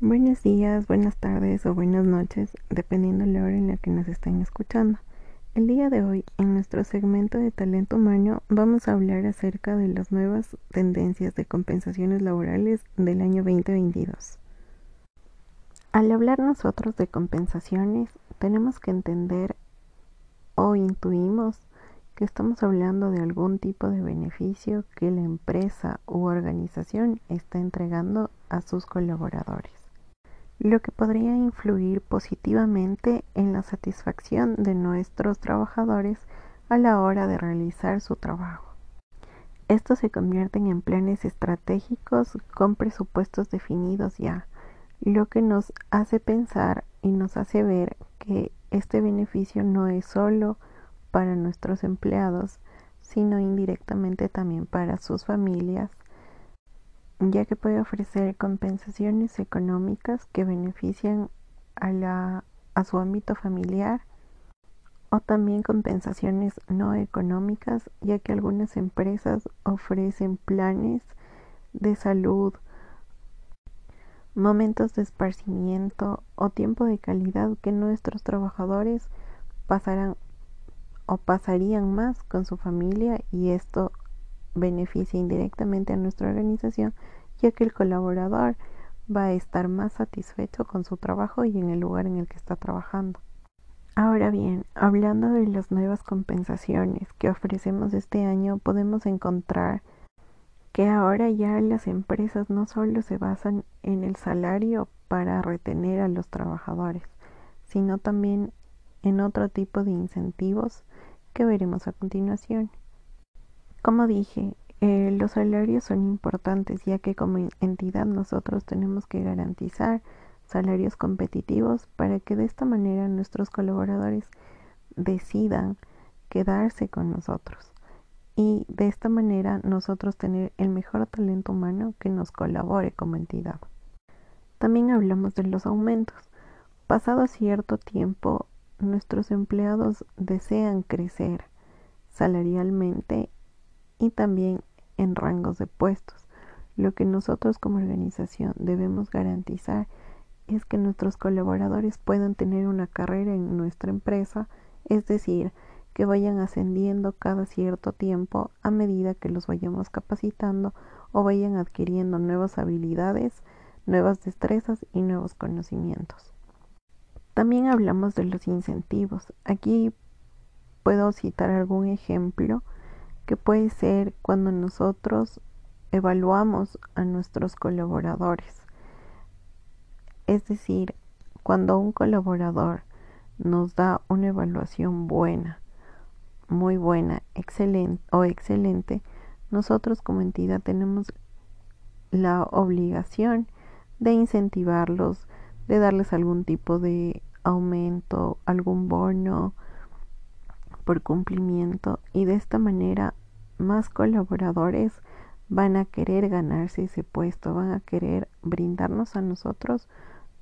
Buenos días, buenas tardes o buenas noches, dependiendo de la hora en la que nos estén escuchando. El día de hoy, en nuestro segmento de talento humano, vamos a hablar acerca de las nuevas tendencias de compensaciones laborales del año 2022. Al hablar nosotros de compensaciones, tenemos que entender o intuimos que estamos hablando de algún tipo de beneficio que la empresa u organización está entregando a sus colaboradores lo que podría influir positivamente en la satisfacción de nuestros trabajadores a la hora de realizar su trabajo. Estos se convierten en planes estratégicos con presupuestos definidos ya, lo que nos hace pensar y nos hace ver que este beneficio no es solo para nuestros empleados, sino indirectamente también para sus familias ya que puede ofrecer compensaciones económicas que benefician a, la, a su ámbito familiar o también compensaciones no económicas, ya que algunas empresas ofrecen planes de salud, momentos de esparcimiento o tiempo de calidad que nuestros trabajadores pasarán o pasarían más con su familia y esto beneficia indirectamente a nuestra organización, ya que el colaborador va a estar más satisfecho con su trabajo y en el lugar en el que está trabajando. Ahora bien, hablando de las nuevas compensaciones que ofrecemos este año, podemos encontrar que ahora ya las empresas no solo se basan en el salario para retener a los trabajadores, sino también en otro tipo de incentivos que veremos a continuación. Como dije, eh, los salarios son importantes ya que como entidad nosotros tenemos que garantizar salarios competitivos para que de esta manera nuestros colaboradores decidan quedarse con nosotros y de esta manera nosotros tener el mejor talento humano que nos colabore como entidad. También hablamos de los aumentos. Pasado cierto tiempo, nuestros empleados desean crecer salarialmente y también en rangos de puestos. Lo que nosotros como organización debemos garantizar es que nuestros colaboradores puedan tener una carrera en nuestra empresa, es decir, que vayan ascendiendo cada cierto tiempo a medida que los vayamos capacitando o vayan adquiriendo nuevas habilidades, nuevas destrezas y nuevos conocimientos. También hablamos de los incentivos. Aquí puedo citar algún ejemplo que puede ser cuando nosotros evaluamos a nuestros colaboradores. Es decir, cuando un colaborador nos da una evaluación buena, muy buena, excelente o excelente, nosotros como entidad tenemos la obligación de incentivarlos, de darles algún tipo de aumento, algún bono, por cumplimiento y de esta manera más colaboradores van a querer ganarse ese puesto, van a querer brindarnos a nosotros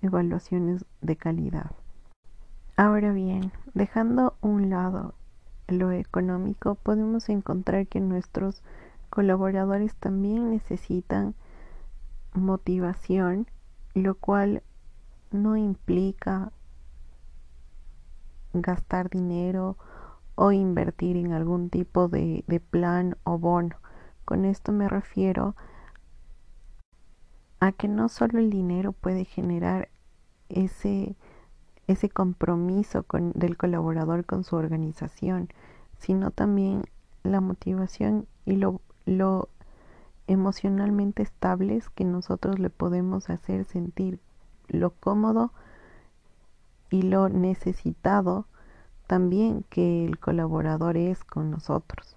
evaluaciones de calidad. Ahora bien, dejando un lado lo económico, podemos encontrar que nuestros colaboradores también necesitan motivación, lo cual no implica gastar dinero o invertir en algún tipo de, de plan o bono. Con esto me refiero a que no solo el dinero puede generar ese, ese compromiso con, del colaborador con su organización, sino también la motivación y lo, lo emocionalmente estables que nosotros le podemos hacer sentir lo cómodo y lo necesitado también que el colaborador es con nosotros.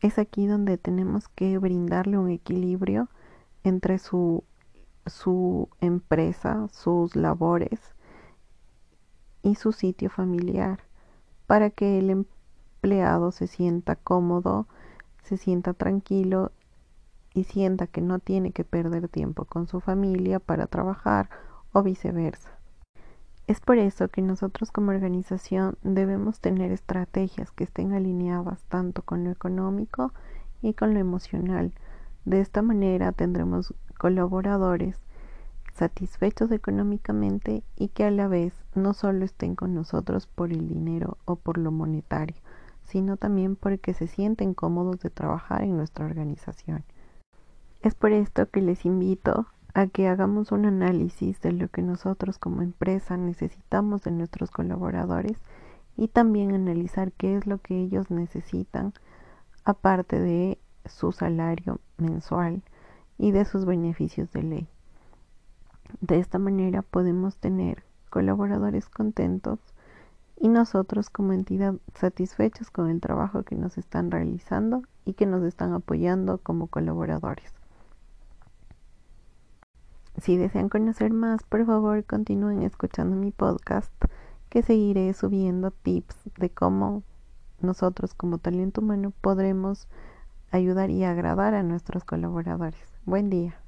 Es aquí donde tenemos que brindarle un equilibrio entre su, su empresa, sus labores y su sitio familiar para que el empleado se sienta cómodo, se sienta tranquilo y sienta que no tiene que perder tiempo con su familia para trabajar o viceversa. Es por eso que nosotros como organización debemos tener estrategias que estén alineadas tanto con lo económico y con lo emocional. De esta manera tendremos colaboradores satisfechos económicamente y que a la vez no solo estén con nosotros por el dinero o por lo monetario, sino también porque se sienten cómodos de trabajar en nuestra organización. Es por esto que les invito a que hagamos un análisis de lo que nosotros como empresa necesitamos de nuestros colaboradores y también analizar qué es lo que ellos necesitan aparte de su salario mensual y de sus beneficios de ley. De esta manera podemos tener colaboradores contentos y nosotros como entidad satisfechos con el trabajo que nos están realizando y que nos están apoyando como colaboradores. Si desean conocer más, por favor continúen escuchando mi podcast que seguiré subiendo tips de cómo nosotros como talento humano podremos ayudar y agradar a nuestros colaboradores. Buen día.